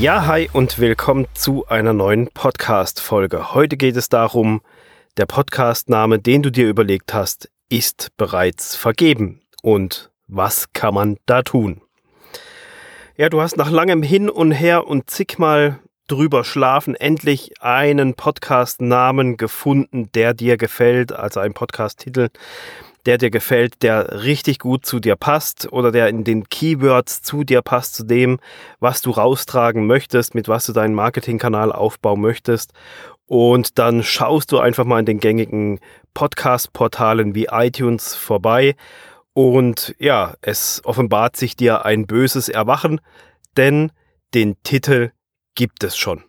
Ja, hi und willkommen zu einer neuen Podcast-Folge. Heute geht es darum, der Podcast-Name, den du dir überlegt hast, ist bereits vergeben. Und was kann man da tun? Ja, du hast nach langem Hin und Her und zigmal drüber schlafen endlich einen Podcast-Namen gefunden, der dir gefällt, also ein Podcast-Titel, der dir gefällt, der richtig gut zu dir passt oder der in den Keywords zu dir passt, zu dem, was du raustragen möchtest, mit was du deinen Marketingkanal aufbauen möchtest. Und dann schaust du einfach mal in den gängigen Podcast-Portalen wie iTunes vorbei. Und ja, es offenbart sich dir ein böses Erwachen, denn den Titel gibt es schon.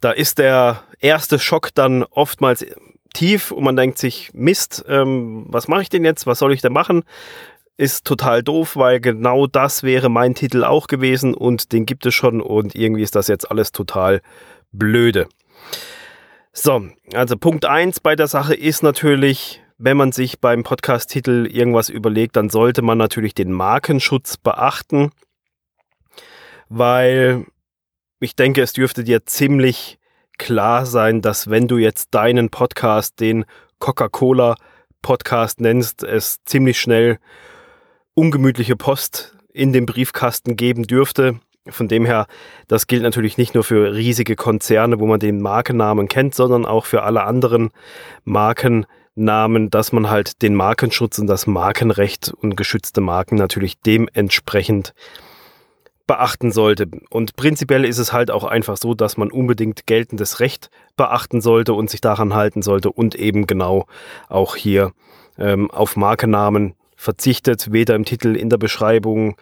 Da ist der erste Schock dann oftmals tief und man denkt sich, Mist, ähm, was mache ich denn jetzt? Was soll ich denn machen? Ist total doof, weil genau das wäre mein Titel auch gewesen und den gibt es schon und irgendwie ist das jetzt alles total blöde. So, also Punkt 1 bei der Sache ist natürlich, wenn man sich beim Podcast-Titel irgendwas überlegt, dann sollte man natürlich den Markenschutz beachten, weil ich denke, es dürfte dir ziemlich klar sein, dass wenn du jetzt deinen Podcast den Coca-Cola Podcast nennst, es ziemlich schnell ungemütliche Post in dem Briefkasten geben dürfte. Von dem her, das gilt natürlich nicht nur für riesige Konzerne, wo man den Markennamen kennt, sondern auch für alle anderen Markennamen, dass man halt den Markenschutz und das Markenrecht und geschützte Marken natürlich dementsprechend beachten sollte. Und prinzipiell ist es halt auch einfach so, dass man unbedingt geltendes Recht beachten sollte und sich daran halten sollte und eben genau auch hier ähm, auf Markennamen verzichtet. Weder im Titel, in der Beschreibung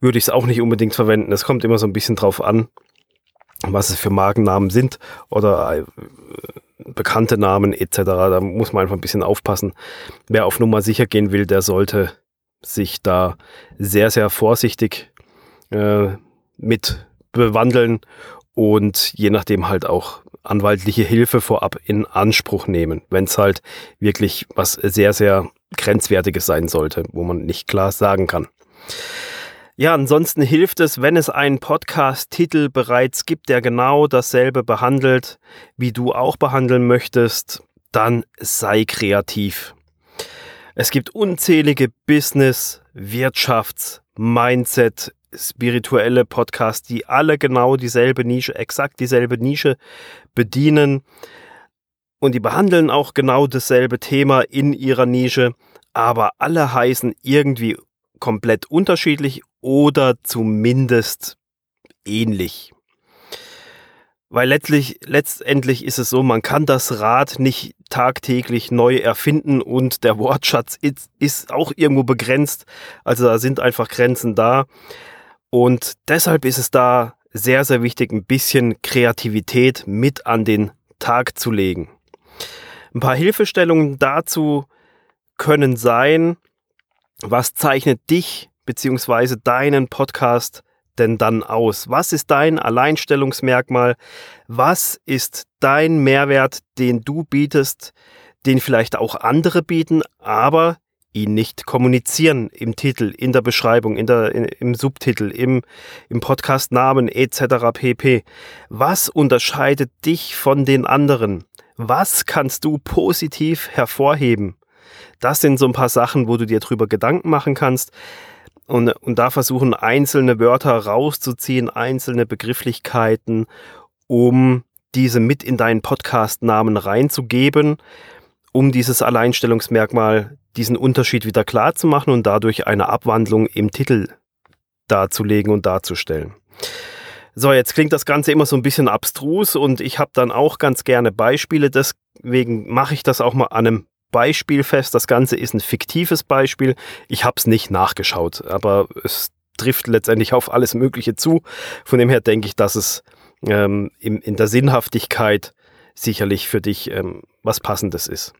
würde ich es auch nicht unbedingt verwenden. Es kommt immer so ein bisschen drauf an, was es für Markennamen sind oder äh, bekannte Namen etc. Da muss man einfach ein bisschen aufpassen. Wer auf Nummer sicher gehen will, der sollte sich da sehr, sehr vorsichtig äh, mit bewandeln und je nachdem halt auch anwaltliche Hilfe vorab in Anspruch nehmen, wenn es halt wirklich was sehr, sehr Grenzwertiges sein sollte, wo man nicht klar sagen kann. Ja, ansonsten hilft es, wenn es einen Podcast-Titel bereits gibt, der genau dasselbe behandelt, wie du auch behandeln möchtest, dann sei kreativ. Es gibt unzählige Business, Wirtschafts, Mindset, spirituelle Podcasts, die alle genau dieselbe Nische, exakt dieselbe Nische bedienen. Und die behandeln auch genau dasselbe Thema in ihrer Nische, aber alle heißen irgendwie komplett unterschiedlich oder zumindest ähnlich. Weil letztlich, letztendlich ist es so, man kann das Rad nicht tagtäglich neu erfinden und der Wortschatz ist, ist auch irgendwo begrenzt. Also da sind einfach Grenzen da. Und deshalb ist es da sehr, sehr wichtig, ein bisschen Kreativität mit an den Tag zu legen. Ein paar Hilfestellungen dazu können sein, was zeichnet dich bzw. deinen Podcast denn dann aus? Was ist dein Alleinstellungsmerkmal? Was ist dein Mehrwert, den du bietest, den vielleicht auch andere bieten, aber ihn nicht kommunizieren im Titel, in der Beschreibung, in der, in, im Subtitel, im, im Podcast-Namen etc. pp. Was unterscheidet dich von den anderen? Was kannst du positiv hervorheben? Das sind so ein paar Sachen, wo du dir drüber Gedanken machen kannst und, und da versuchen einzelne Wörter rauszuziehen, einzelne Begrifflichkeiten, um diese mit in deinen Podcast-Namen reinzugeben, um dieses Alleinstellungsmerkmal diesen Unterschied wieder klar zu machen und dadurch eine Abwandlung im Titel darzulegen und darzustellen. So, jetzt klingt das Ganze immer so ein bisschen abstrus und ich habe dann auch ganz gerne Beispiele, deswegen mache ich das auch mal an einem Beispiel fest. Das Ganze ist ein fiktives Beispiel. Ich habe es nicht nachgeschaut, aber es trifft letztendlich auf alles Mögliche zu. Von dem her denke ich, dass es ähm, in, in der Sinnhaftigkeit sicherlich für dich ähm, was Passendes ist.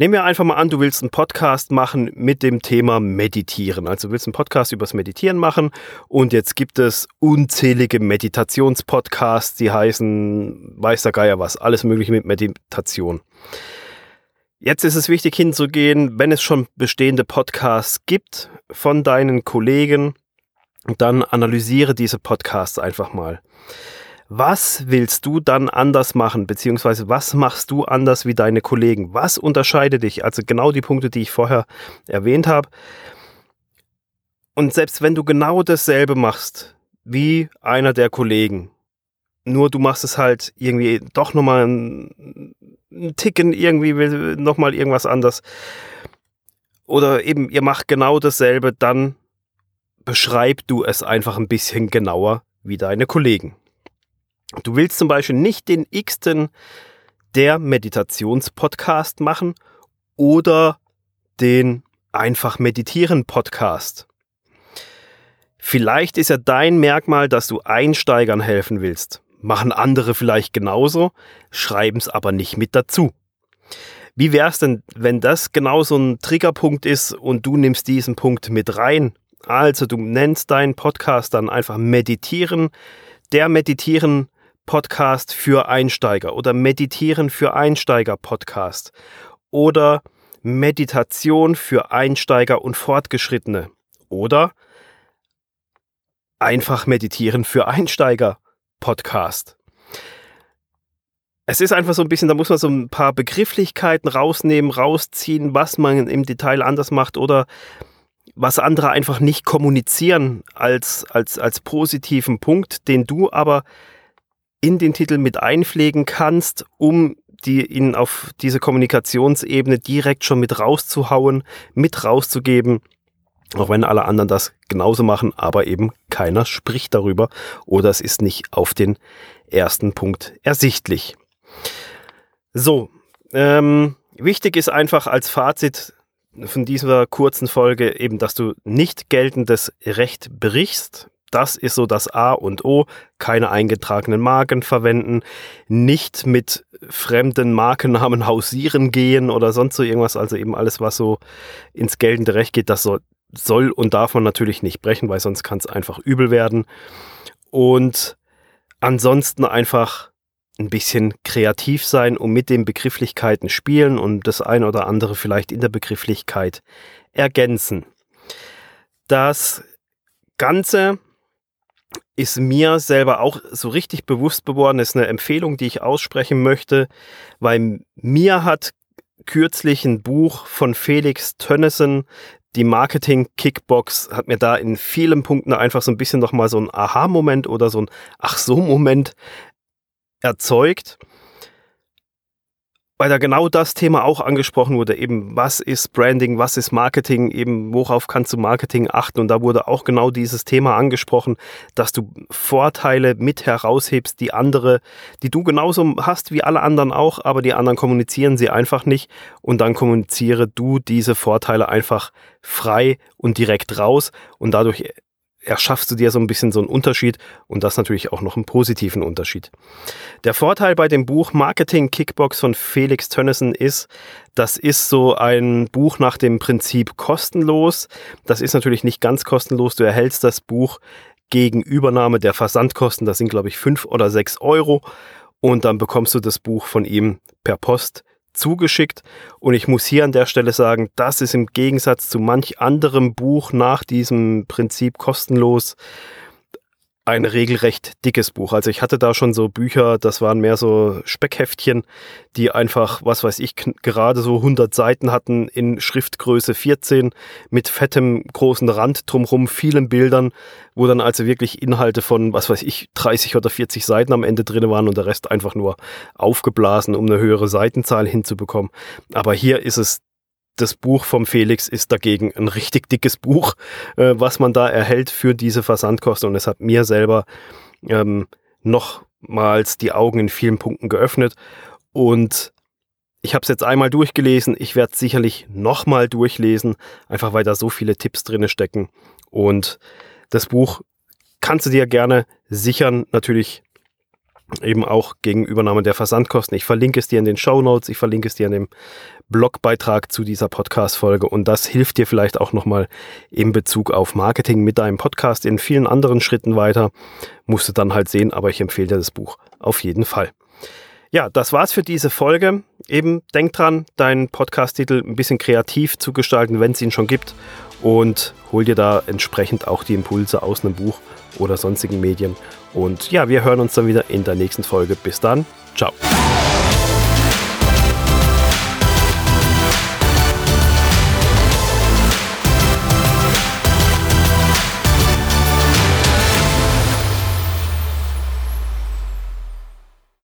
Nehmen wir einfach mal an, du willst einen Podcast machen mit dem Thema Meditieren. Also du willst einen Podcast übers Meditieren machen und jetzt gibt es unzählige Meditationspodcasts, die heißen weiß der Geier was, alles mögliche mit Meditation. Jetzt ist es wichtig hinzugehen, wenn es schon bestehende Podcasts gibt von deinen Kollegen, dann analysiere diese Podcasts einfach mal. Was willst du dann anders machen, beziehungsweise was machst du anders wie deine Kollegen? Was unterscheidet dich? Also genau die Punkte, die ich vorher erwähnt habe. Und selbst wenn du genau dasselbe machst wie einer der Kollegen, nur du machst es halt irgendwie doch nochmal einen, einen Ticken, irgendwie nochmal irgendwas anders. Oder eben ihr macht genau dasselbe, dann beschreib du es einfach ein bisschen genauer wie deine Kollegen. Du willst zum Beispiel nicht den x-ten der Meditationspodcast machen oder den einfach meditieren Podcast. Vielleicht ist ja dein Merkmal, dass du Einsteigern helfen willst. Machen andere vielleicht genauso, schreiben es aber nicht mit dazu. Wie wäre es denn, wenn das genau so ein Triggerpunkt ist und du nimmst diesen Punkt mit rein? Also du nennst deinen Podcast dann einfach Meditieren, der Meditieren Podcast für Einsteiger oder Meditieren für Einsteiger Podcast oder Meditation für Einsteiger und Fortgeschrittene oder einfach Meditieren für Einsteiger Podcast. Es ist einfach so ein bisschen, da muss man so ein paar Begrifflichkeiten rausnehmen, rausziehen, was man im Detail anders macht oder was andere einfach nicht kommunizieren als, als, als positiven Punkt, den du aber in den Titel mit einpflegen kannst, um die ihn auf diese Kommunikationsebene direkt schon mit rauszuhauen, mit rauszugeben. Auch wenn alle anderen das genauso machen, aber eben keiner spricht darüber oder es ist nicht auf den ersten Punkt ersichtlich. So, ähm, wichtig ist einfach als Fazit von dieser kurzen Folge eben, dass du nicht geltendes Recht brichst, das ist so das A und O. Keine eingetragenen Marken verwenden, nicht mit fremden Markennamen hausieren gehen oder sonst so irgendwas. Also eben alles, was so ins geltende Recht geht, das soll, soll und darf man natürlich nicht brechen, weil sonst kann es einfach übel werden. Und ansonsten einfach ein bisschen kreativ sein und mit den Begrifflichkeiten spielen und das ein oder andere vielleicht in der Begrifflichkeit ergänzen. Das Ganze ist mir selber auch so richtig bewusst geworden, ist eine Empfehlung, die ich aussprechen möchte, weil mir hat kürzlich ein Buch von Felix Tönnissen, die Marketing Kickbox, hat mir da in vielen Punkten einfach so ein bisschen nochmal so ein Aha-Moment oder so ein Ach so Moment erzeugt weil da genau das Thema auch angesprochen wurde, eben was ist Branding, was ist Marketing, eben worauf kannst du Marketing achten? Und da wurde auch genau dieses Thema angesprochen, dass du Vorteile mit heraushebst, die andere, die du genauso hast wie alle anderen auch, aber die anderen kommunizieren sie einfach nicht. Und dann kommuniziere du diese Vorteile einfach frei und direkt raus. Und dadurch erschaffst du dir so ein bisschen so einen Unterschied und das natürlich auch noch einen positiven Unterschied. Der Vorteil bei dem Buch Marketing Kickbox von Felix Tönnissen ist, das ist so ein Buch nach dem Prinzip kostenlos. Das ist natürlich nicht ganz kostenlos. Du erhältst das Buch gegen Übernahme der Versandkosten. Das sind, glaube ich, fünf oder sechs Euro. Und dann bekommst du das Buch von ihm per Post zugeschickt. Und ich muss hier an der Stelle sagen, das ist im Gegensatz zu manch anderem Buch nach diesem Prinzip kostenlos ein regelrecht dickes Buch. Also ich hatte da schon so Bücher, das waren mehr so Speckheftchen, die einfach, was weiß ich, gerade so 100 Seiten hatten in Schriftgröße 14 mit fettem großen Rand drumherum, vielen Bildern, wo dann also wirklich Inhalte von, was weiß ich, 30 oder 40 Seiten am Ende drin waren und der Rest einfach nur aufgeblasen, um eine höhere Seitenzahl hinzubekommen. Aber hier ist es das Buch vom Felix ist dagegen ein richtig dickes Buch, äh, was man da erhält für diese Versandkosten. Und es hat mir selber ähm, nochmals die Augen in vielen Punkten geöffnet. Und ich habe es jetzt einmal durchgelesen. Ich werde es sicherlich nochmal durchlesen, einfach weil da so viele Tipps drin stecken. Und das Buch kannst du dir gerne sichern. Natürlich eben auch gegen Übernahme der Versandkosten. Ich verlinke es dir in den Show Notes, ich verlinke es dir in dem Blogbeitrag zu dieser Podcast-Folge und das hilft dir vielleicht auch nochmal in Bezug auf Marketing mit deinem Podcast in vielen anderen Schritten weiter. Musst du dann halt sehen, aber ich empfehle dir das Buch auf jeden Fall. Ja, das war's für diese Folge. Eben denk dran, deinen Podcast-Titel ein bisschen kreativ zu gestalten, wenn es ihn schon gibt und hol dir da entsprechend auch die Impulse aus einem Buch oder sonstigen Medien. Und ja, wir hören uns dann wieder in der nächsten Folge. Bis dann. Ciao.